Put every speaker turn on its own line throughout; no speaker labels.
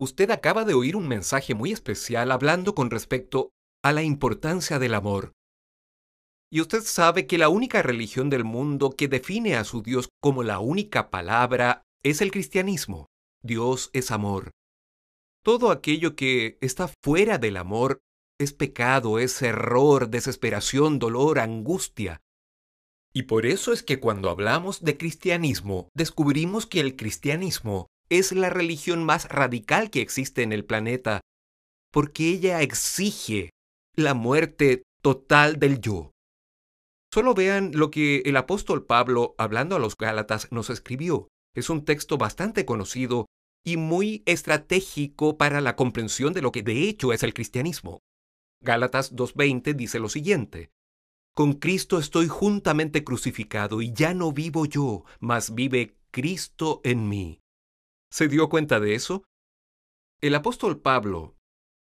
Usted acaba de oír un mensaje muy especial hablando con respecto a la importancia del amor. Y usted sabe que la única religión del mundo que define a su Dios como la única palabra es el cristianismo. Dios es amor. Todo aquello que está fuera del amor es pecado, es error, desesperación, dolor, angustia. Y por eso es que cuando hablamos de cristianismo, descubrimos que el cristianismo es la religión más radical que existe en el planeta, porque ella exige la muerte total del yo. Solo vean lo que el apóstol Pablo, hablando a los Gálatas, nos escribió. Es un texto bastante conocido y muy estratégico para la comprensión de lo que de hecho es el cristianismo. Gálatas 2.20 dice lo siguiente. Con Cristo estoy juntamente crucificado y ya no vivo yo, mas vive Cristo en mí. ¿Se dio cuenta de eso? El apóstol Pablo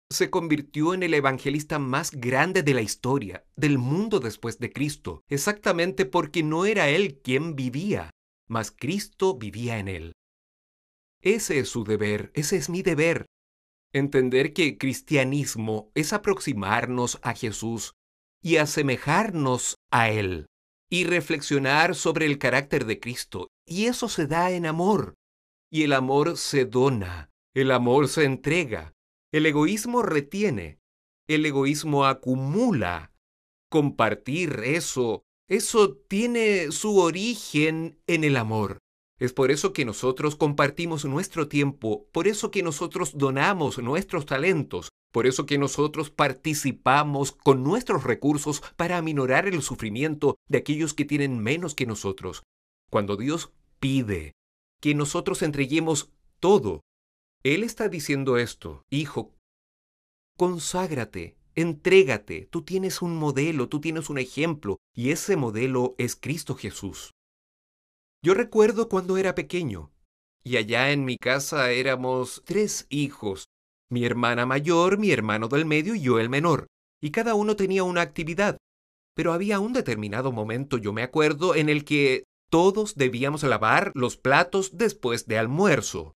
se convirtió en el evangelista más grande de la historia, del mundo después de Cristo, exactamente porque no era él quien vivía, mas Cristo vivía en él. Ese es su deber, ese es mi deber. Entender que cristianismo es aproximarnos a Jesús y asemejarnos a Él, y reflexionar sobre el carácter de Cristo, y eso se da en amor. Y el amor se dona, el amor se entrega, el egoísmo retiene, el egoísmo acumula. Compartir eso, eso tiene su origen en el amor. Es por eso que nosotros compartimos nuestro tiempo, por eso que nosotros donamos nuestros talentos, por eso que nosotros participamos con nuestros recursos para aminorar el sufrimiento de aquellos que tienen menos que nosotros. Cuando Dios pide que nosotros entreguemos todo. Él está diciendo esto, hijo, conságrate, entrégate, tú tienes un modelo, tú tienes un ejemplo, y ese modelo es Cristo Jesús. Yo recuerdo cuando era pequeño, y allá en mi casa éramos tres hijos, mi hermana mayor, mi hermano del medio y yo el menor, y cada uno tenía una actividad. Pero había un determinado momento, yo me acuerdo, en el que todos debíamos lavar los platos después de almuerzo.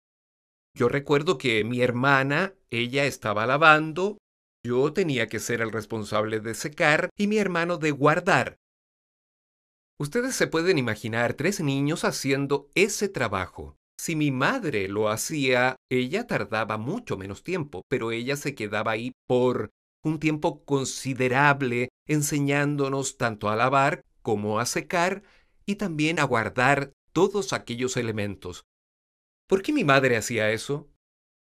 Yo recuerdo que mi hermana, ella estaba lavando, yo tenía que ser el responsable de secar y mi hermano de guardar. Ustedes se pueden imaginar tres niños haciendo ese trabajo. Si mi madre lo hacía, ella tardaba mucho menos tiempo, pero ella se quedaba ahí por un tiempo considerable enseñándonos tanto a lavar como a secar y también a guardar todos aquellos elementos. ¿Por qué mi madre hacía eso?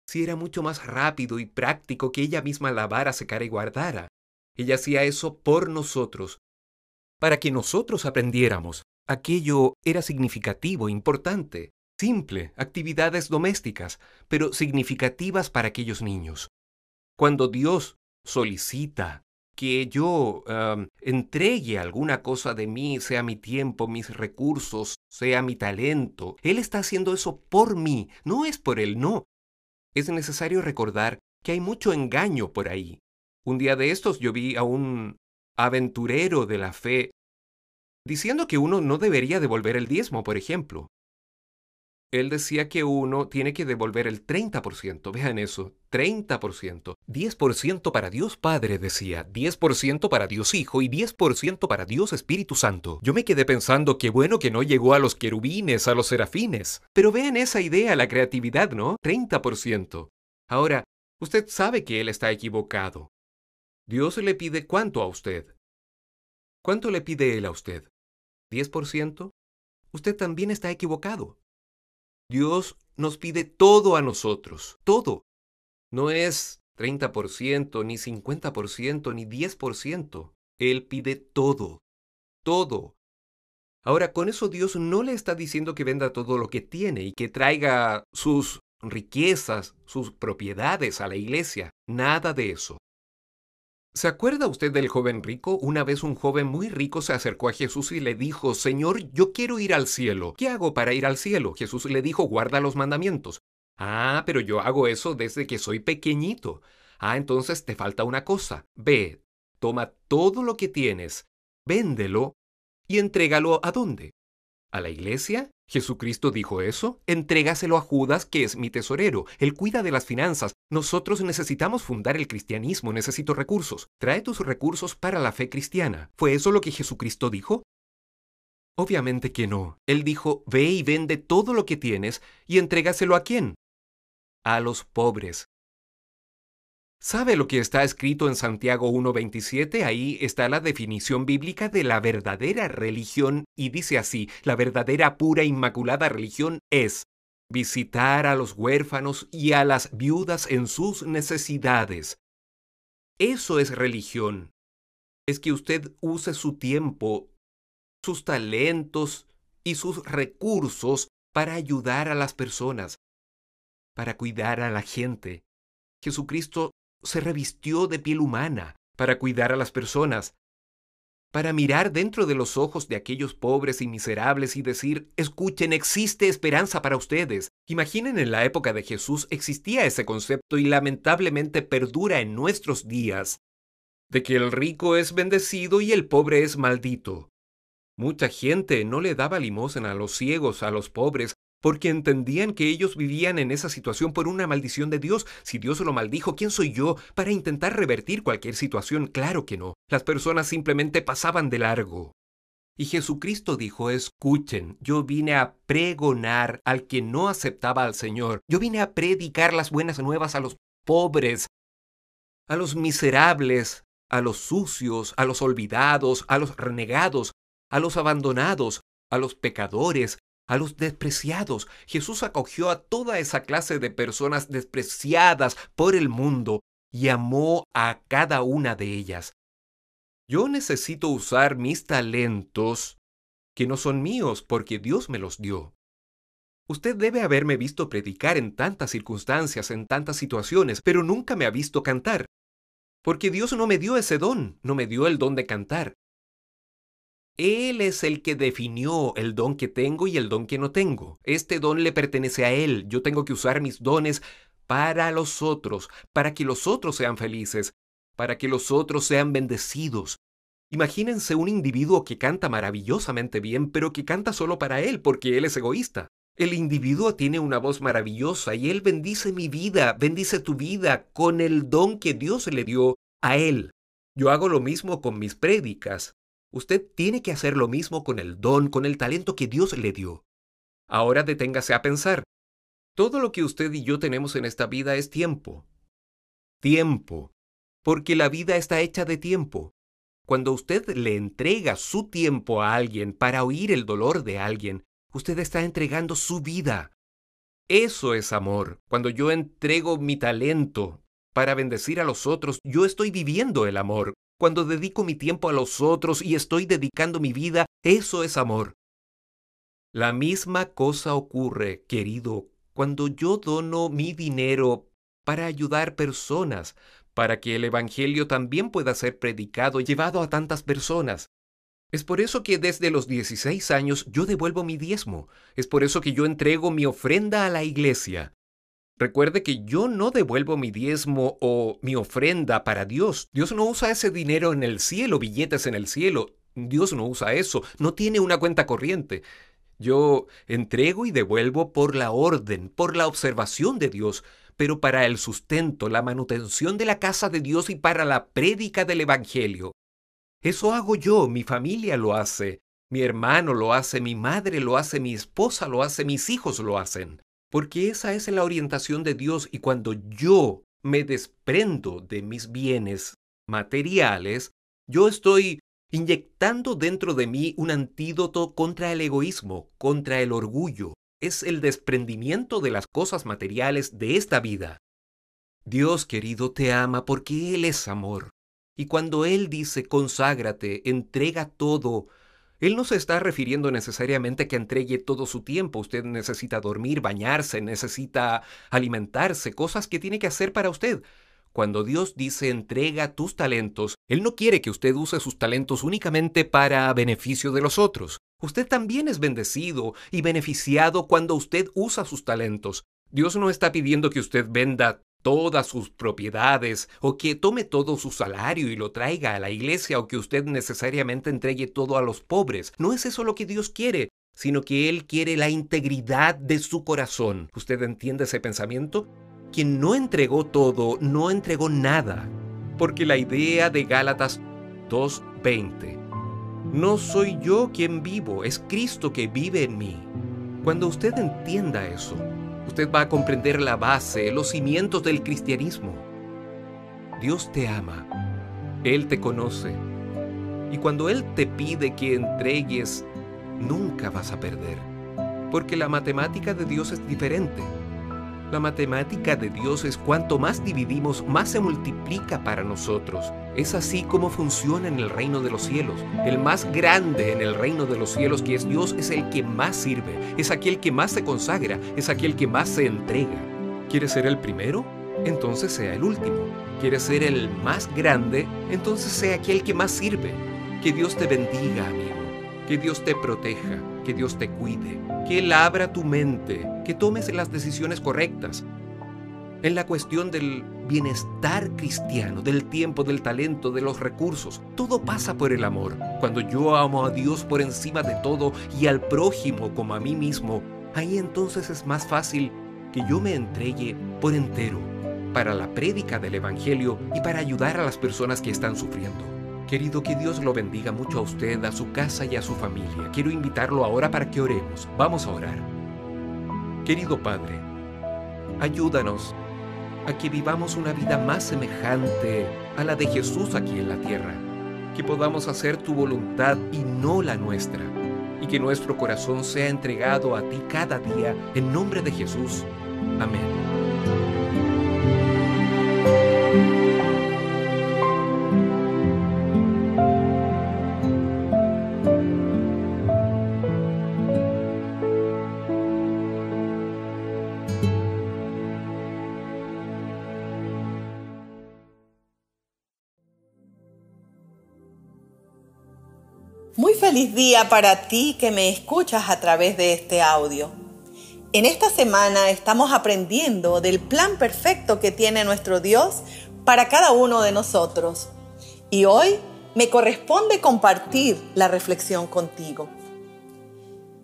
Si era mucho más rápido y práctico que ella misma lavara, secara y guardara. Ella hacía eso por nosotros, para que nosotros aprendiéramos. Aquello era significativo, importante, simple, actividades domésticas, pero significativas para aquellos niños. Cuando Dios solicita que yo entregue alguna cosa de mí, sea mi tiempo, mis recursos, sea mi talento. Él está haciendo eso por mí, no es por él, no. Es necesario recordar que hay mucho engaño por ahí. Un día de estos yo vi a un aventurero de la fe diciendo que uno no debería devolver el diezmo, por ejemplo él decía que uno tiene que devolver el 30%. Vean eso, 30%. 10% para Dios Padre, decía, 10% para Dios Hijo y 10% para Dios Espíritu Santo. Yo me quedé pensando que bueno que no llegó a los querubines, a los serafines. Pero vean esa idea, la creatividad, ¿no? 30%. Ahora, usted sabe que él está equivocado. Dios le pide cuánto a usted. ¿Cuánto le pide él a usted? ¿10%? Usted también está equivocado. Dios nos pide todo a nosotros, todo. No es 30%, ni 50%, ni 10%. Él pide todo, todo. Ahora, con eso Dios no le está diciendo que venda todo lo que tiene y que traiga sus riquezas, sus propiedades a la iglesia. Nada de eso. ¿Se acuerda usted del joven rico? Una vez un joven muy rico se acercó a Jesús y le dijo, Señor, yo quiero ir al cielo. ¿Qué hago para ir al cielo? Jesús le dijo, guarda los mandamientos. Ah, pero yo hago eso desde que soy pequeñito. Ah, entonces te falta una cosa. Ve, toma todo lo que tienes, véndelo y entrégalo a dónde? ¿A la iglesia? ¿Jesucristo dijo eso? Entrégaselo a Judas, que es mi tesorero. Él cuida de las finanzas. Nosotros necesitamos fundar el cristianismo. Necesito recursos. Trae tus recursos para la fe cristiana. ¿Fue eso lo que Jesucristo dijo? Obviamente que no. Él dijo, ve y vende todo lo que tienes y entrégaselo a quién? A los pobres. ¿Sabe lo que está escrito en Santiago 1.27? Ahí está la definición bíblica de la verdadera religión y dice así, la verdadera pura inmaculada religión es visitar a los huérfanos y a las viudas en sus necesidades. Eso es religión. Es que usted use su tiempo, sus talentos y sus recursos para ayudar a las personas, para cuidar a la gente. Jesucristo se revistió de piel humana para cuidar a las personas, para mirar dentro de los ojos de aquellos pobres y miserables y decir, escuchen, existe esperanza para ustedes. Imaginen en la época de Jesús existía ese concepto y lamentablemente perdura en nuestros días, de que el rico es bendecido y el pobre es maldito. Mucha gente no le daba limosna a los ciegos, a los pobres, porque entendían que ellos vivían en esa situación por una maldición de Dios. Si Dios lo maldijo, ¿quién soy yo para intentar revertir cualquier situación? Claro que no. Las personas simplemente pasaban de largo. Y Jesucristo dijo, escuchen, yo vine a pregonar al que no aceptaba al Señor. Yo vine a predicar las buenas nuevas a los pobres, a los miserables, a los sucios, a los olvidados, a los renegados, a los abandonados, a los pecadores, a los despreciados. Jesús acogió a toda esa clase de personas despreciadas por el mundo y amó a cada una de ellas. Yo necesito usar mis talentos, que no son míos porque Dios me los dio. Usted debe haberme visto predicar en tantas circunstancias, en tantas situaciones, pero nunca me ha visto cantar. Porque Dios no me dio ese don, no me dio el don de cantar. Él es el que definió el don que tengo y el don que no tengo. Este don le pertenece a Él. Yo tengo que usar mis dones para los otros, para que los otros sean felices, para que los otros sean bendecidos. Imagínense un individuo que canta maravillosamente bien, pero que canta solo para él, porque él es egoísta. El individuo tiene una voz maravillosa y él bendice mi vida, bendice tu vida con el don que Dios le dio a él. Yo hago lo mismo con mis prédicas. Usted tiene que hacer lo mismo con el don, con el talento que Dios le dio. Ahora deténgase a pensar. Todo lo que usted y yo tenemos en esta vida es tiempo. Tiempo. Porque la vida está hecha de tiempo. Cuando usted le entrega su tiempo a alguien para oír el dolor de alguien, usted está entregando su vida. Eso es amor. Cuando yo entrego mi talento para bendecir a los otros, yo estoy viviendo el amor. Cuando dedico mi tiempo a los otros y estoy dedicando mi vida, eso es amor. La misma cosa ocurre, querido, cuando yo dono mi dinero para ayudar personas, para que el Evangelio también pueda ser predicado y llevado a tantas personas. Es por eso que desde los 16 años yo devuelvo mi diezmo. Es por eso que yo entrego mi ofrenda a la iglesia. Recuerde que yo no devuelvo mi diezmo o mi ofrenda para Dios. Dios no usa ese dinero en el cielo, billetes en el cielo. Dios no usa eso, no tiene una cuenta corriente. Yo entrego y devuelvo por la orden, por la observación de Dios, pero para el sustento, la manutención de la casa de Dios y para la prédica del Evangelio. Eso hago yo, mi familia lo hace, mi hermano lo hace, mi madre lo hace, mi esposa lo hace, mis hijos lo hacen porque esa es la orientación de Dios y cuando yo me desprendo de mis bienes materiales, yo estoy inyectando dentro de mí un antídoto contra el egoísmo, contra el orgullo. Es el desprendimiento de las cosas materiales de esta vida. Dios querido te ama porque Él es amor. Y cuando Él dice conságrate, entrega todo, él no se está refiriendo necesariamente que entregue todo su tiempo. Usted necesita dormir, bañarse, necesita alimentarse, cosas que tiene que hacer para usted. Cuando Dios dice entrega tus talentos, Él no quiere que usted use sus talentos únicamente para beneficio de los otros. Usted también es bendecido y beneficiado cuando usted usa sus talentos. Dios no está pidiendo que usted venda todas sus propiedades o que tome todo su salario y lo traiga a la iglesia o que usted necesariamente entregue todo a los pobres. No es eso lo que Dios quiere, sino que Él quiere la integridad de su corazón. ¿Usted entiende ese pensamiento? Quien no entregó todo, no entregó nada. Porque la idea de Gálatas 2.20, no soy yo quien vivo, es Cristo que vive en mí. Cuando usted entienda eso, usted va a comprender la base, los cimientos del cristianismo. Dios te ama, Él te conoce, y cuando Él te pide que entregues nunca vas a perder, porque la matemática de Dios es diferente. La matemática de Dios es cuanto más dividimos, más se multiplica para nosotros. Es así como funciona en el reino de los cielos. El más grande en el reino de los cielos, que es Dios, es el que más sirve, es aquel que más se consagra, es aquel que más se entrega. ¿Quieres ser el primero? Entonces sea el último. ¿Quieres ser el más grande? Entonces sea aquel que más sirve. Que Dios te bendiga, amigo que Dios te proteja, que Dios te cuide, que Él abra tu mente, que tomes las decisiones correctas. En la cuestión del bienestar cristiano, del tiempo, del talento, de los recursos, todo pasa por el amor. Cuando yo amo a Dios por encima de todo y al prójimo como a mí mismo, ahí entonces es más fácil que yo me entregue por entero para la prédica del Evangelio y para ayudar a las personas que están sufriendo. Querido, que Dios lo bendiga mucho a usted, a su casa y a su familia. Quiero invitarlo ahora para que oremos. Vamos a orar. Querido Padre, ayúdanos a que vivamos una vida más semejante a la de Jesús aquí en la tierra. Que podamos hacer tu voluntad y no la nuestra. Y que nuestro corazón sea entregado a ti cada día en nombre de Jesús. Amén.
Feliz día para ti que me escuchas a través de este audio. En esta semana estamos aprendiendo del plan perfecto que tiene nuestro Dios para cada uno de nosotros. Y hoy me corresponde compartir la reflexión contigo.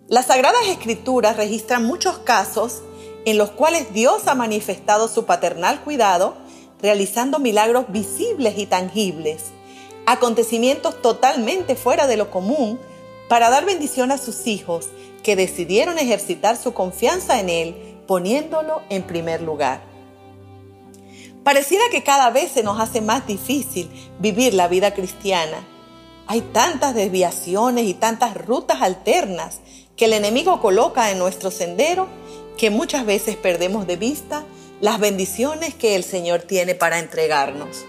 Las Sagradas Escrituras registran muchos casos en los cuales Dios ha manifestado su paternal cuidado, realizando milagros visibles y tangibles acontecimientos totalmente fuera de lo común para dar bendición a sus hijos que decidieron ejercitar su confianza en Él poniéndolo en primer lugar. Pareciera que cada vez se nos hace más difícil vivir la vida cristiana. Hay tantas desviaciones y tantas rutas alternas que el enemigo coloca en nuestro sendero que muchas veces perdemos de vista las bendiciones que el Señor tiene para entregarnos.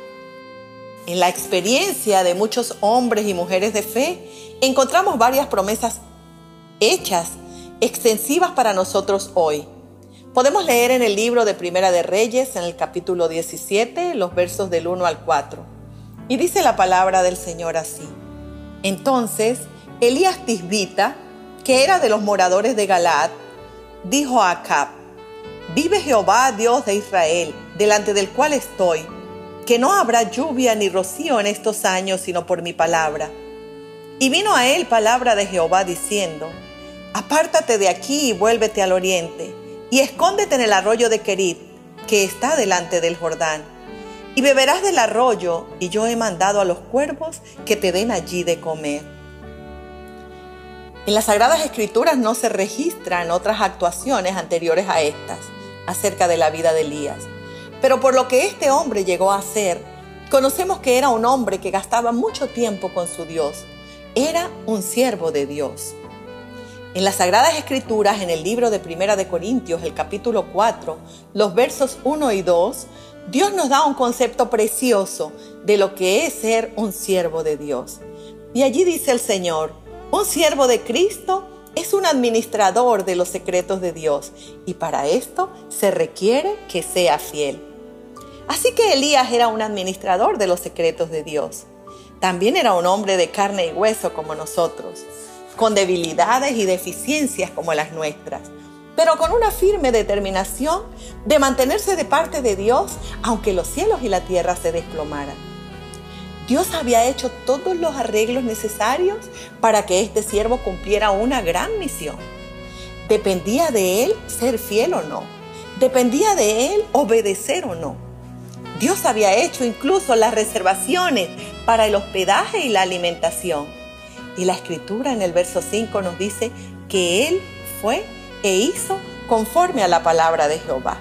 En la experiencia de muchos hombres y mujeres de fe, encontramos varias promesas hechas, extensivas para nosotros hoy. Podemos leer en el libro de Primera de Reyes, en el capítulo 17, los versos del 1 al 4. Y dice la palabra del Señor así. Entonces, Elías Tisbita, que era de los moradores de Galaad, dijo a Acab, Vive Jehová, Dios de Israel, delante del cual estoy que no habrá lluvia ni rocío en estos años sino por mi palabra. Y vino a él palabra de Jehová diciendo, Apártate de aquí y vuélvete al oriente, y escóndete en el arroyo de Querit, que está delante del Jordán. Y beberás del arroyo, y yo he mandado a los cuervos que te den allí de comer. En las Sagradas Escrituras no se registran otras actuaciones anteriores a estas acerca de la vida de Elías. Pero por lo que este hombre llegó a ser, conocemos que era un hombre que gastaba mucho tiempo con su Dios. Era un siervo de Dios. En las Sagradas Escrituras, en el libro de Primera de Corintios, el capítulo 4, los versos 1 y 2, Dios nos da un concepto precioso de lo que es ser un siervo de Dios. Y allí dice el Señor, un siervo de Cristo es un administrador de los secretos de Dios y para esto se requiere que sea fiel. Así que Elías era un administrador de los secretos de Dios. También era un hombre de carne y hueso como nosotros, con debilidades y deficiencias como las nuestras, pero con una firme determinación de mantenerse de parte de Dios aunque los cielos y la tierra se desplomaran. Dios había hecho todos los arreglos necesarios para que este siervo cumpliera una gran misión. Dependía de él ser fiel o no. Dependía de él obedecer o no. Dios había hecho incluso las reservaciones para el hospedaje y la alimentación. Y la escritura en el verso 5 nos dice que él fue e hizo conforme a la palabra de Jehová.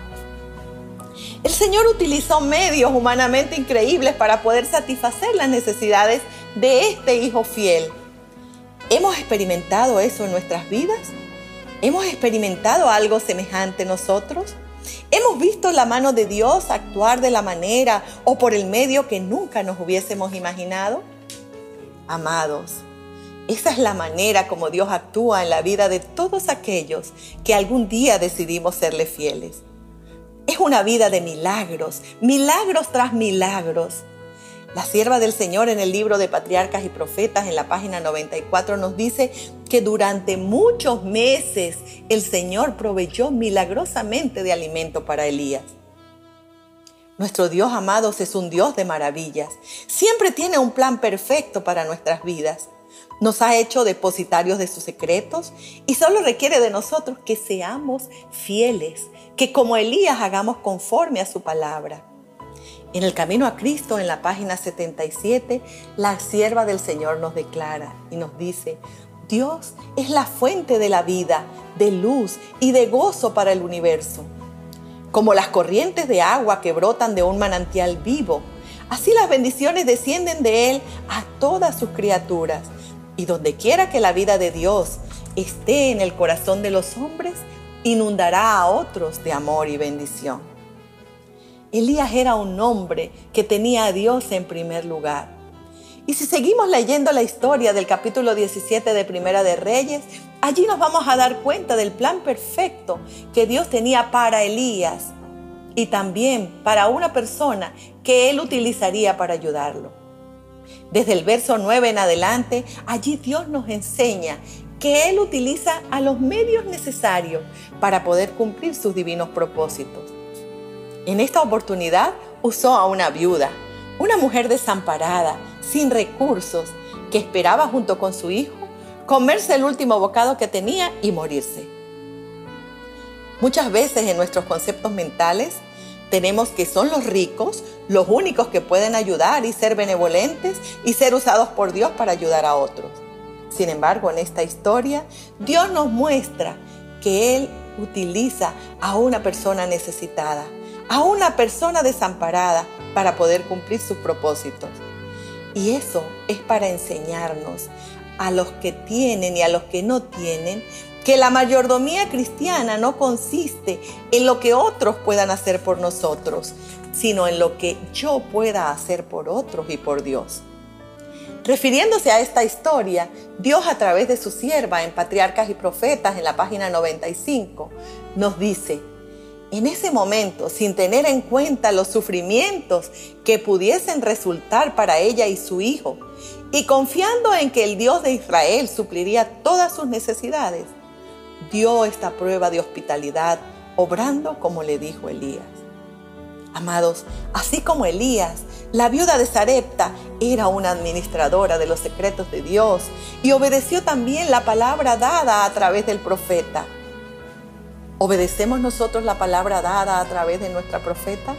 El Señor utilizó medios humanamente increíbles para poder satisfacer las necesidades de este Hijo fiel. ¿Hemos experimentado eso en nuestras vidas? ¿Hemos experimentado algo semejante nosotros? ¿Hemos visto la mano de Dios actuar de la manera o por el medio que nunca nos hubiésemos imaginado? Amados, esa es la manera como Dios actúa en la vida de todos aquellos que algún día decidimos serle fieles. Es una vida de milagros, milagros tras milagros. La sierva del Señor en el libro de Patriarcas y Profetas en la página 94 nos dice que durante muchos meses el Señor proveyó milagrosamente de alimento para Elías. Nuestro Dios, amados, es un Dios de maravillas. Siempre tiene un plan perfecto para nuestras vidas. Nos ha hecho depositarios de sus secretos y solo requiere de nosotros que seamos fieles, que como Elías hagamos conforme a su palabra. En el camino a Cristo, en la página 77, la sierva del Señor nos declara y nos dice, Dios es la fuente de la vida, de luz y de gozo para el universo. Como las corrientes de agua que brotan de un manantial vivo, así las bendiciones descienden de Él a todas sus criaturas y donde quiera que la vida de Dios esté en el corazón de los hombres, inundará a otros de amor y bendición. Elías era un hombre que tenía a Dios en primer lugar. Y si seguimos leyendo la historia del capítulo 17 de Primera de Reyes, allí nos vamos a dar cuenta del plan perfecto que Dios tenía para Elías y también para una persona que él utilizaría para ayudarlo. Desde el verso 9 en adelante, allí Dios nos enseña que Él utiliza a los medios necesarios para poder cumplir sus divinos propósitos. En esta oportunidad usó a una viuda, una mujer desamparada, sin recursos, que esperaba junto con su hijo comerse el último bocado que tenía y morirse. Muchas veces en nuestros conceptos mentales tenemos que son los ricos los únicos que pueden ayudar y ser benevolentes y ser usados por Dios para ayudar a otros. Sin embargo, en esta historia, Dios nos muestra que Él utiliza a una persona necesitada, a una persona desamparada para poder cumplir sus propósitos. Y eso es para enseñarnos a los que tienen y a los que no tienen que la mayordomía cristiana no consiste en lo que otros puedan hacer por nosotros, sino en lo que yo pueda hacer por otros y por Dios. Refiriéndose a esta historia, Dios a través de su sierva en Patriarcas y Profetas en la página 95 nos dice, en ese momento, sin tener en cuenta los sufrimientos que pudiesen resultar para ella y su hijo, y confiando en que el Dios de Israel supliría todas sus necesidades, dio esta prueba de hospitalidad, obrando como le dijo Elías. Amados, así como Elías, la viuda de Sarepta era una administradora de los secretos de Dios y obedeció también la palabra dada a través del profeta. ¿Obedecemos nosotros la palabra dada a través de nuestra profeta?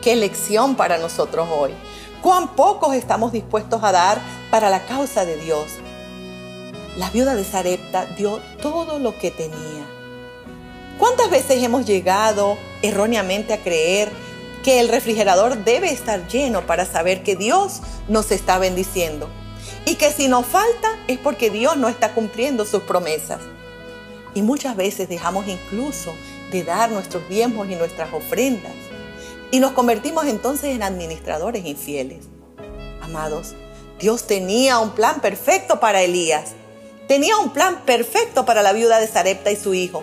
Qué lección para nosotros hoy. Cuán pocos estamos dispuestos a dar para la causa de Dios la viuda de Sarepta dio todo lo que tenía. ¿Cuántas veces hemos llegado erróneamente a creer que el refrigerador debe estar lleno para saber que Dios nos está bendiciendo? Y que si nos falta es porque Dios no está cumpliendo sus promesas. Y muchas veces dejamos incluso de dar nuestros diezmos y nuestras ofrendas. Y nos convertimos entonces en administradores infieles. Amados, Dios tenía un plan perfecto para Elías Tenía un plan perfecto para la viuda de Sarepta y su hijo.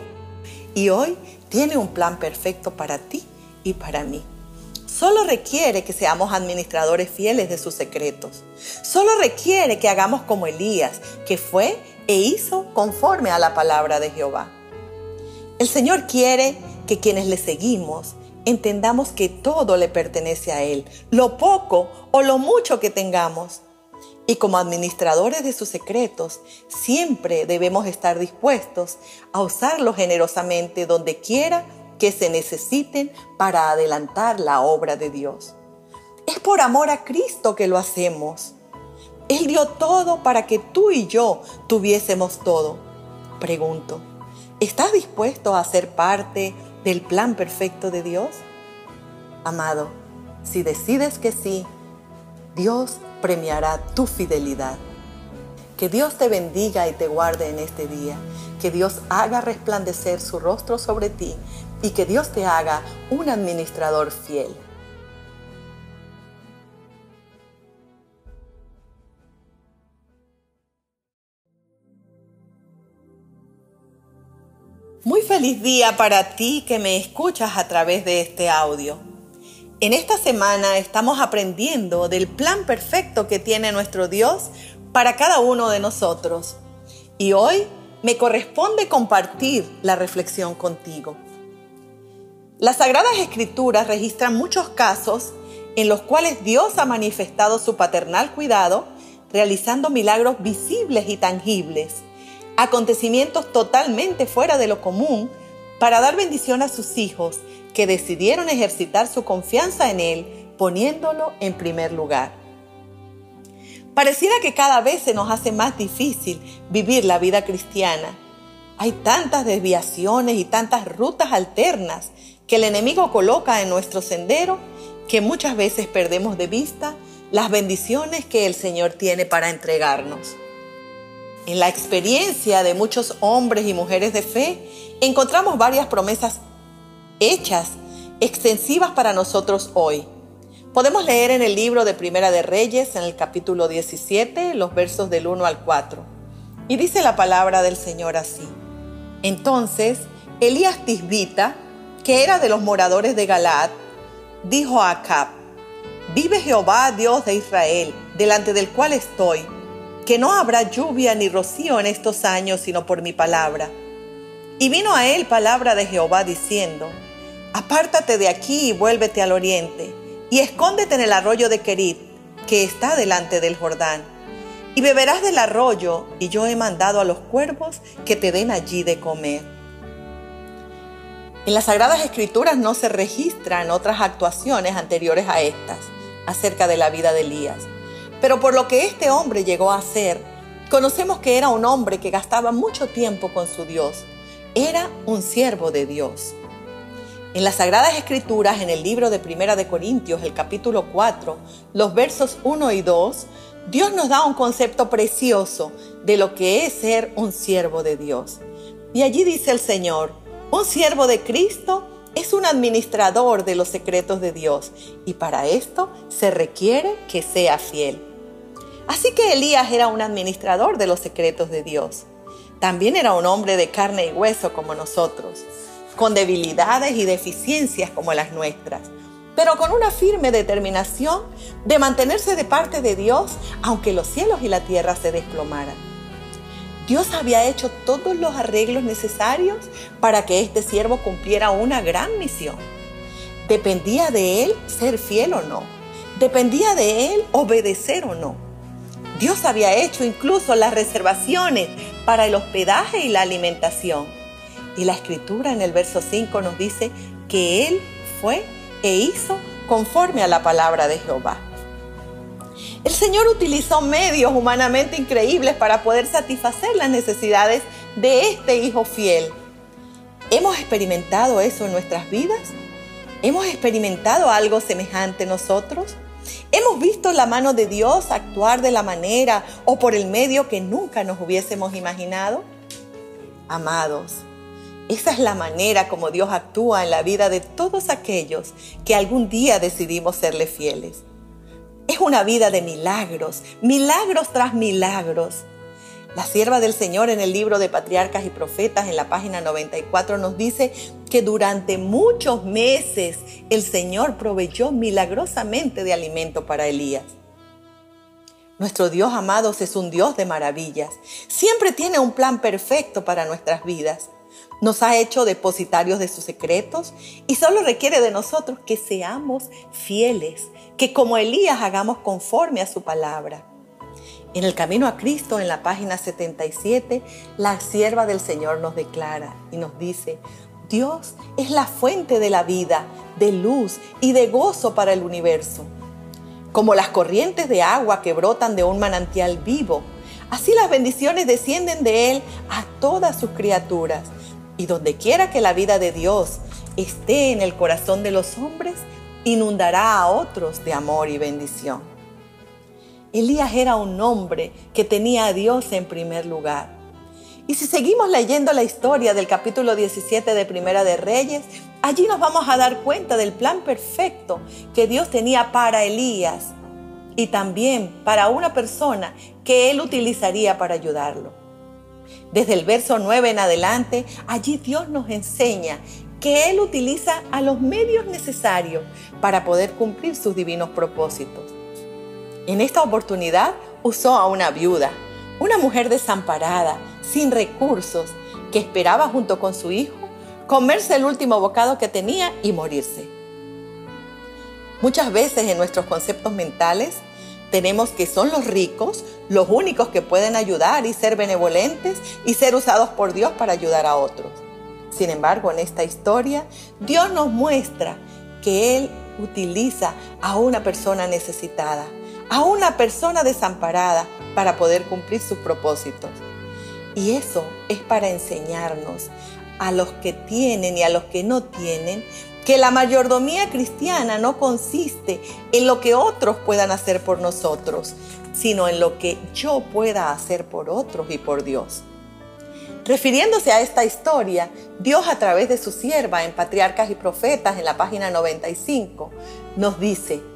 Y hoy tiene un plan perfecto para ti y para mí. Solo requiere que seamos administradores fieles de sus secretos. Solo requiere que hagamos como Elías, que fue e hizo conforme a la palabra de Jehová. El Señor quiere que quienes le seguimos entendamos que todo le pertenece a Él, lo poco o lo mucho que tengamos. Y como administradores de sus secretos, siempre debemos estar dispuestos a usarlos generosamente donde quiera que se necesiten para adelantar la obra de Dios. Es por amor a Cristo que lo hacemos. Él dio todo para que tú y yo tuviésemos todo. Pregunto, ¿estás dispuesto a ser parte del plan perfecto de Dios? Amado, si decides que sí, Dios premiará tu fidelidad. Que Dios te bendiga y te guarde en este día. Que Dios haga resplandecer su rostro sobre ti y que Dios te haga un administrador fiel. Muy feliz día para ti que me escuchas a través de este audio. En esta semana estamos aprendiendo del plan perfecto que tiene nuestro Dios para cada uno de nosotros. Y hoy me corresponde compartir la reflexión contigo. Las Sagradas Escrituras registran muchos casos en los cuales Dios ha manifestado su paternal cuidado, realizando milagros visibles y tangibles, acontecimientos totalmente fuera de lo común, para dar bendición a sus hijos que decidieron ejercitar su confianza en Él poniéndolo en primer lugar. Pareciera que cada vez se nos hace más difícil vivir la vida cristiana. Hay tantas desviaciones y tantas rutas alternas que el enemigo coloca en nuestro sendero que muchas veces perdemos de vista las bendiciones que el Señor tiene para entregarnos. En la experiencia de muchos hombres y mujeres de fe encontramos varias promesas hechas extensivas para nosotros hoy. Podemos leer en el libro de Primera de Reyes, en el capítulo 17, los versos del 1 al 4. Y dice la palabra del Señor así. Entonces, Elías Tisbita, que era de los moradores de Galaad, dijo a Acab, Vive Jehová, Dios de Israel, delante del cual estoy, que no habrá lluvia ni rocío en estos años, sino por mi palabra. Y vino a él palabra de Jehová diciendo, Apártate de aquí y vuélvete al oriente, y escóndete en el arroyo de Kerit, que está delante del Jordán. Y beberás del arroyo, y yo he mandado a los cuervos que te den allí de comer. En las Sagradas Escrituras no se registran otras actuaciones anteriores a estas acerca de la vida de Elías. Pero por lo que este hombre llegó a ser, conocemos que era un hombre que gastaba mucho tiempo con su Dios. Era un siervo de Dios. En las Sagradas Escrituras, en el libro de Primera de Corintios, el capítulo 4, los versos 1 y 2, Dios nos da un concepto precioso de lo que es ser un siervo de Dios. Y allí dice el Señor, un siervo de Cristo es un administrador de los secretos de Dios y para esto se requiere que sea fiel. Así que Elías era un administrador de los secretos de Dios. También era un hombre de carne y hueso como nosotros con debilidades y deficiencias como las nuestras, pero con una firme determinación de mantenerse de parte de Dios aunque los cielos y la tierra se desplomaran. Dios había hecho todos los arreglos necesarios para que este siervo cumpliera una gran misión. Dependía de él ser fiel o no. Dependía de él obedecer o no. Dios había hecho incluso las reservaciones para el hospedaje y la alimentación. Y la escritura en el verso 5 nos dice que Él fue e hizo conforme a la palabra de Jehová. El Señor utilizó medios humanamente increíbles para poder satisfacer las necesidades de este Hijo fiel. ¿Hemos experimentado eso en nuestras vidas? ¿Hemos experimentado algo semejante nosotros? ¿Hemos visto la mano de Dios actuar de la manera o por el medio que nunca nos hubiésemos imaginado? Amados, esa es la manera como Dios actúa en la vida de todos aquellos que algún día decidimos serle fieles. Es una vida de milagros, milagros tras milagros. La sierva del Señor en el libro de Patriarcas y Profetas en la página 94 nos dice que durante muchos meses el Señor proveyó milagrosamente de alimento para Elías. Nuestro Dios, amados, es un Dios de maravillas. Siempre tiene un plan perfecto para nuestras vidas. Nos ha hecho depositarios de sus secretos y solo requiere de nosotros que seamos fieles, que como Elías hagamos conforme a su palabra. En el camino a Cristo, en la página 77, la sierva del Señor nos declara y nos dice, Dios es la fuente de la vida, de luz y de gozo para el universo. Como las corrientes de agua que brotan de un manantial vivo, así las bendiciones descienden de Él a todas sus criaturas. Y donde quiera que la vida de Dios esté en el corazón de los hombres, inundará a otros de amor y bendición. Elías era un hombre que tenía a Dios en primer lugar. Y si seguimos leyendo la historia del capítulo 17 de Primera de Reyes, allí nos vamos a dar cuenta del plan perfecto que Dios tenía para Elías y también para una persona que él utilizaría para ayudarlo. Desde el verso 9 en adelante, allí Dios nos enseña que Él utiliza a los medios necesarios para poder cumplir sus divinos propósitos. En esta oportunidad usó a una viuda, una mujer desamparada, sin recursos, que esperaba junto con su hijo comerse el último bocado que tenía y morirse. Muchas veces en nuestros conceptos mentales tenemos que son los ricos los únicos que pueden ayudar y ser benevolentes y ser usados por Dios para ayudar a otros. Sin embargo, en esta historia, Dios nos muestra que Él utiliza a una persona necesitada, a una persona desamparada para poder cumplir sus propósitos. Y eso es para enseñarnos a los que tienen y a los que no tienen que la mayordomía cristiana no consiste en lo que otros puedan hacer por nosotros, sino en lo que yo pueda hacer por otros y por Dios. Refiriéndose a esta historia, Dios a través de su sierva en Patriarcas y Profetas en la página 95 nos dice,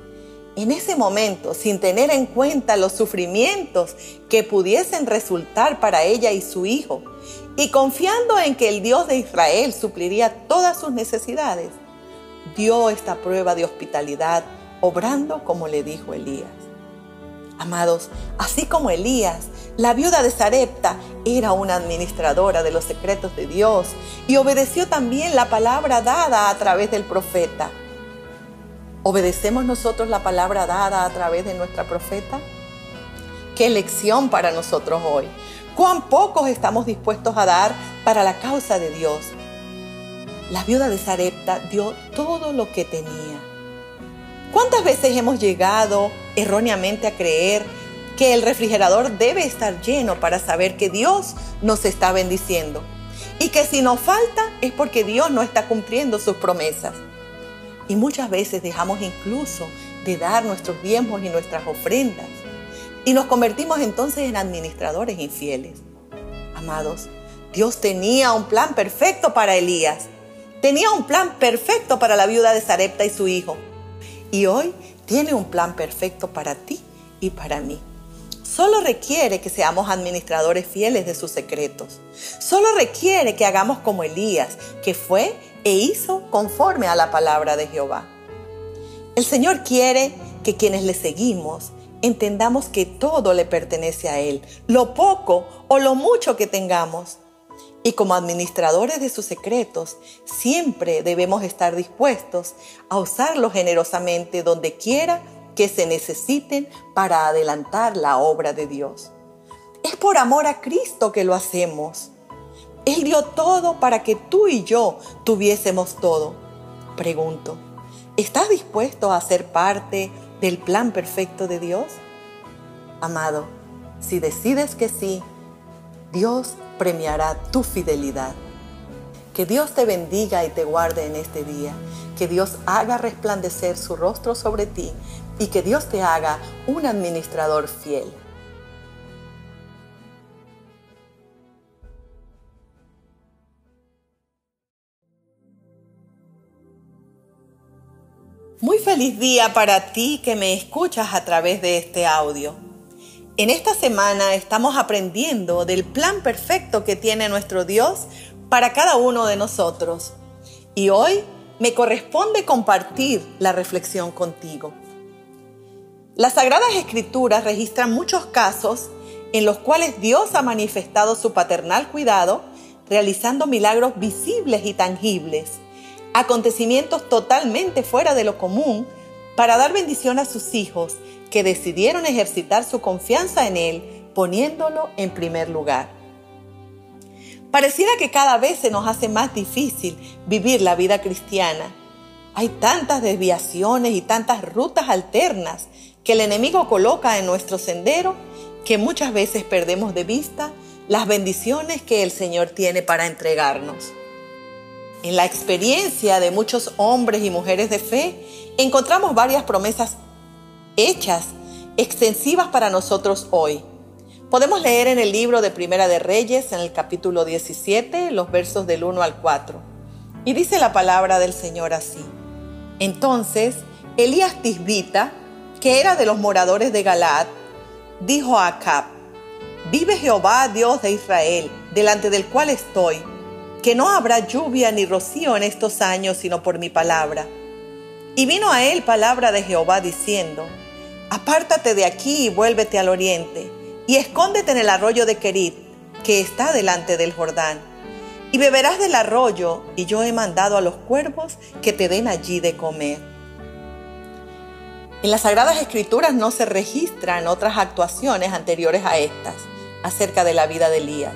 en ese momento, sin tener en cuenta los sufrimientos que pudiesen resultar para ella y su hijo, y confiando en que el Dios de Israel supliría todas sus necesidades, dio esta prueba de hospitalidad, obrando como le dijo Elías. Amados, así como Elías, la viuda de Sarepta era una administradora de los secretos de Dios y obedeció también la palabra dada a través del profeta. ¿Obedecemos nosotros la palabra dada a través de nuestra profeta? Qué lección para nosotros hoy. Cuán pocos estamos dispuestos a dar para la causa de Dios. La viuda de Sarepta dio todo lo que tenía. ¿Cuántas veces hemos llegado erróneamente a creer que el refrigerador debe estar lleno para saber que Dios nos está bendiciendo? Y que si nos falta es porque Dios no está cumpliendo sus promesas. Y muchas veces dejamos incluso de dar nuestros diezmos y nuestras ofrendas. Y nos convertimos entonces en administradores infieles. Amados, Dios tenía un plan perfecto para Elías. Tenía un plan perfecto para la viuda de Sarepta y su hijo. Y hoy tiene un plan perfecto para ti y para mí. Solo requiere que seamos administradores fieles de sus secretos. Solo requiere que hagamos como Elías, que fue e hizo conforme a la palabra de Jehová. El Señor quiere que quienes le seguimos entendamos que todo le pertenece a Él, lo poco o lo mucho que tengamos. Y como administradores de sus secretos, siempre debemos estar dispuestos a usarlos generosamente donde quiera que se necesiten para adelantar la obra de Dios. Es por amor a Cristo que lo hacemos. Él dio todo para que tú y yo tuviésemos todo. Pregunto, ¿estás dispuesto a ser parte del plan perfecto de Dios? Amado, si decides que sí, Dios premiará tu fidelidad. Que Dios te bendiga y te guarde en este día. Que Dios haga resplandecer su rostro sobre ti y que Dios te haga un administrador fiel. Feliz día para ti que me escuchas a través de este audio. En esta semana estamos aprendiendo del plan perfecto que tiene nuestro Dios para cada uno de nosotros. Y hoy me corresponde compartir la reflexión contigo. Las Sagradas Escrituras registran muchos casos en los cuales Dios ha manifestado su paternal cuidado realizando milagros visibles y tangibles, acontecimientos totalmente fuera de lo común para dar bendición a sus hijos que decidieron ejercitar su confianza en Él poniéndolo en primer lugar. Pareciera que cada vez se nos hace más difícil vivir la vida cristiana. Hay tantas desviaciones y tantas rutas alternas que el enemigo coloca en nuestro sendero que muchas veces perdemos de vista las bendiciones que el Señor tiene para entregarnos. En la experiencia de muchos hombres y mujeres de fe encontramos varias promesas hechas, extensivas para nosotros hoy. Podemos leer en el libro de Primera de Reyes, en el capítulo 17, los versos del 1 al 4. Y dice la palabra del Señor así. Entonces, Elías Tisbita, que era de los moradores de Galaad, dijo a Acab, Vive Jehová, Dios de Israel, delante del cual estoy, que no habrá lluvia ni rocío en estos años, sino por mi palabra. Y vino a él palabra de Jehová diciendo, Apártate de aquí y vuélvete al oriente, y escóndete en el arroyo de Kerit, que está delante del Jordán. Y beberás del arroyo, y yo he mandado a los cuervos que te den allí de comer. En las Sagradas Escrituras no se registran otras actuaciones anteriores a estas acerca de la vida de Elías.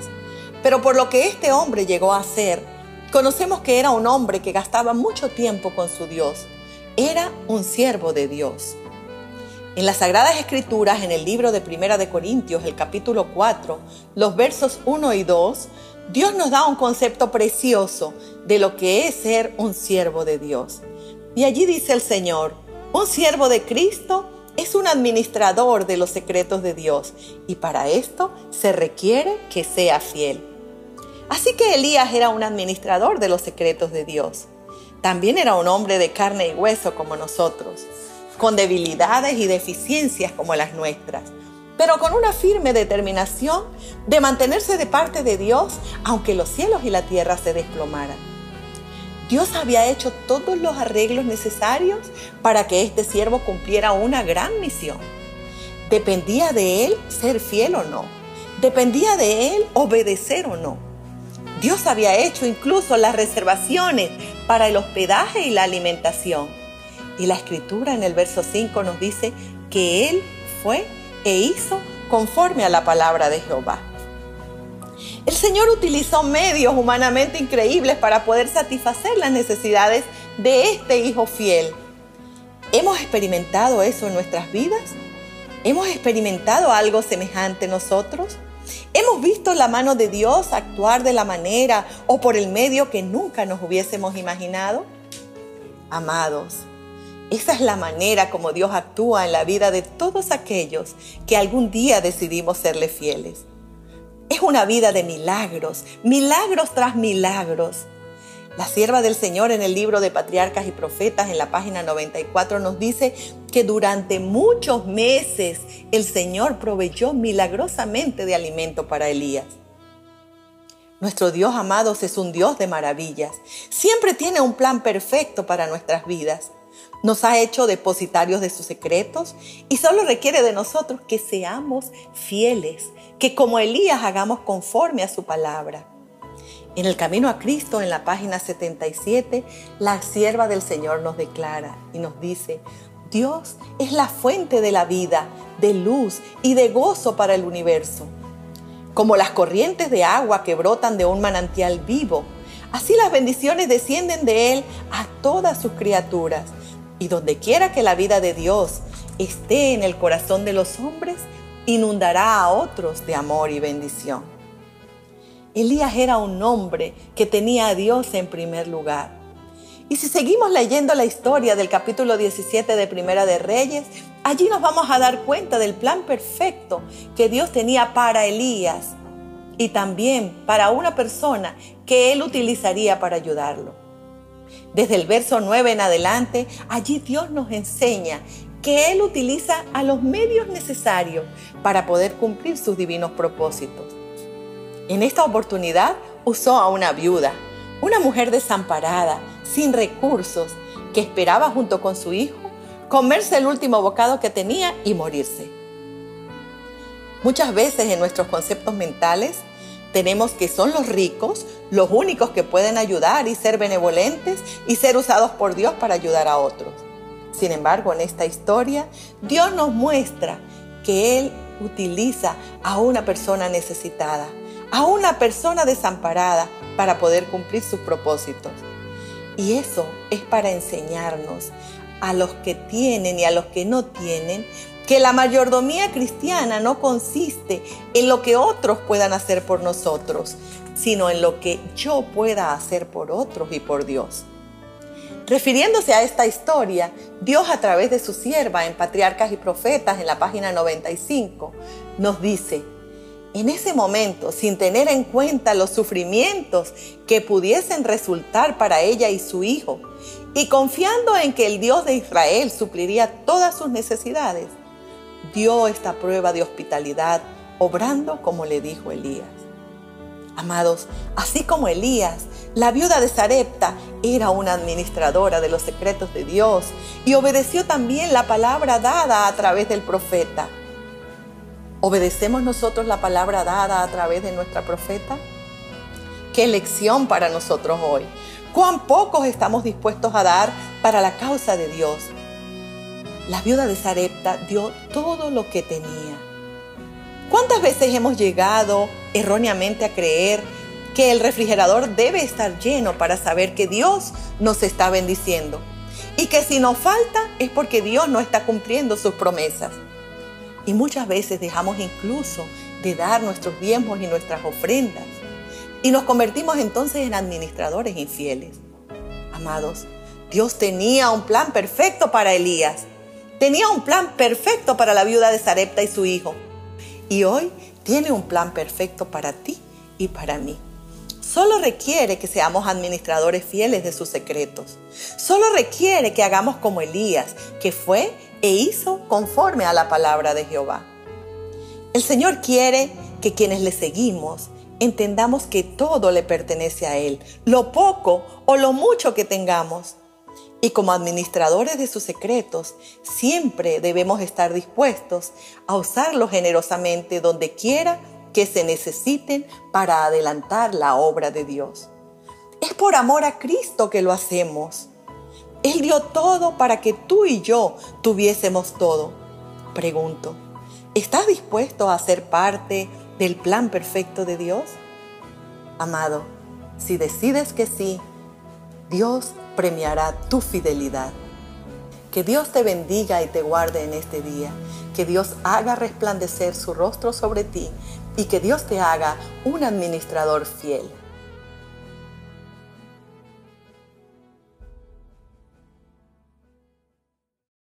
Pero por lo que este hombre llegó a ser, conocemos que era un hombre que gastaba mucho tiempo con su Dios. Era un siervo de Dios. En las Sagradas Escrituras, en el libro de Primera de Corintios, el capítulo 4, los versos 1 y 2, Dios nos da un concepto precioso de lo que es ser un siervo de Dios. Y allí dice el Señor, un siervo de Cristo es un administrador de los secretos de Dios y para esto se requiere que sea fiel. Así que Elías era un administrador de los secretos de Dios. También era un hombre de carne y hueso como nosotros con debilidades y deficiencias como las nuestras, pero con una firme determinación de mantenerse de parte de Dios aunque los cielos y la tierra se desplomaran. Dios había hecho todos los arreglos necesarios para que este siervo cumpliera una gran misión. Dependía de él ser fiel o no. Dependía de él obedecer o no. Dios había hecho incluso las reservaciones para el hospedaje y la alimentación. Y la escritura en el verso 5 nos dice que Él fue e hizo conforme a la palabra de Jehová. El Señor utilizó medios humanamente increíbles para poder satisfacer las necesidades de este Hijo fiel. ¿Hemos experimentado eso en nuestras vidas? ¿Hemos experimentado algo semejante nosotros? ¿Hemos visto la mano de Dios actuar de la manera o por el medio que nunca nos hubiésemos imaginado? Amados, esa es la manera como Dios actúa en la vida de todos aquellos que algún día decidimos serle fieles. Es una vida de milagros, milagros tras milagros. La sierva del Señor en el libro de Patriarcas y Profetas en la página 94 nos dice que durante muchos meses el Señor proveyó milagrosamente de alimento para Elías. Nuestro Dios, amados, es un Dios de maravillas. Siempre tiene un plan perfecto para nuestras vidas nos ha hecho depositarios de sus secretos y solo requiere de nosotros que seamos fieles, que como Elías hagamos conforme a su palabra. En el camino a Cristo, en la página 77, la sierva del Señor nos declara y nos dice, Dios es la fuente de la vida, de luz y de gozo para el universo. Como las corrientes de agua que brotan de un manantial vivo, así las bendiciones descienden de Él a todas sus criaturas y donde quiera que la vida de Dios esté en el corazón de los hombres, inundará a otros de amor y bendición. Elías era un hombre que tenía a Dios en primer lugar. Y si seguimos leyendo la historia del capítulo 17 de Primera de Reyes, allí nos vamos a dar cuenta del plan perfecto que Dios tenía para Elías y también para una persona que él utilizaría para ayudarlo. Desde el verso 9 en adelante, allí Dios nos enseña que Él utiliza a los medios necesarios para poder cumplir sus divinos propósitos. En esta oportunidad usó a una viuda, una mujer desamparada, sin recursos, que esperaba junto con su hijo comerse el último bocado que tenía y morirse. Muchas veces en nuestros conceptos mentales tenemos que son los ricos los únicos que pueden ayudar y ser benevolentes y ser usados por Dios para ayudar a otros. Sin embargo, en esta historia, Dios nos muestra que Él utiliza a una persona necesitada, a una persona desamparada para poder cumplir sus propósitos. Y eso es para enseñarnos a los que tienen y a los que no tienen que la mayordomía cristiana no consiste en lo que otros puedan hacer por nosotros, sino en lo que yo pueda hacer por otros y por Dios. Refiriéndose a esta historia, Dios a través de su sierva en Patriarcas y Profetas en la página 95 nos dice, en ese momento, sin tener en cuenta los sufrimientos que pudiesen resultar para ella y su hijo, y confiando en que el Dios de Israel supliría todas sus necesidades, dio esta prueba de hospitalidad, obrando como le dijo Elías. Amados, así como Elías, la viuda de Sarepta era una administradora de los secretos de Dios y obedeció también la palabra dada a través del profeta. ¿Obedecemos nosotros la palabra dada a través de nuestra profeta? Qué lección para nosotros hoy. Cuán pocos estamos dispuestos a dar para la causa de Dios. La viuda de Sarepta dio todo lo que tenía. ¿Cuántas veces hemos llegado erróneamente a creer que el refrigerador debe estar lleno para saber que Dios nos está bendiciendo? Y que si nos falta es porque Dios no está cumpliendo sus promesas. Y muchas veces dejamos incluso de dar nuestros diezmos y nuestras ofrendas. Y nos convertimos entonces en administradores infieles. Amados, Dios tenía un plan perfecto para Elías. Tenía un plan perfecto para la viuda de Sarepta y su hijo y hoy tiene un plan perfecto para ti y para mí. Solo requiere que seamos administradores fieles de sus secretos. Solo requiere que hagamos como Elías, que fue e hizo conforme a la palabra de Jehová. El Señor quiere que quienes le seguimos entendamos que todo le pertenece a Él, lo poco o lo mucho que tengamos. Y como administradores de sus secretos, siempre debemos estar dispuestos a usarlos generosamente donde quiera que se necesiten para adelantar la obra de Dios. Es por amor a Cristo que lo hacemos. Él dio todo para que tú y yo tuviésemos todo. Pregunto, ¿estás dispuesto a ser parte del plan perfecto de Dios? Amado, si decides que sí, Dios premiará tu fidelidad. Que Dios te bendiga y te guarde en este día. Que Dios haga resplandecer su rostro sobre ti y que Dios te haga un administrador fiel.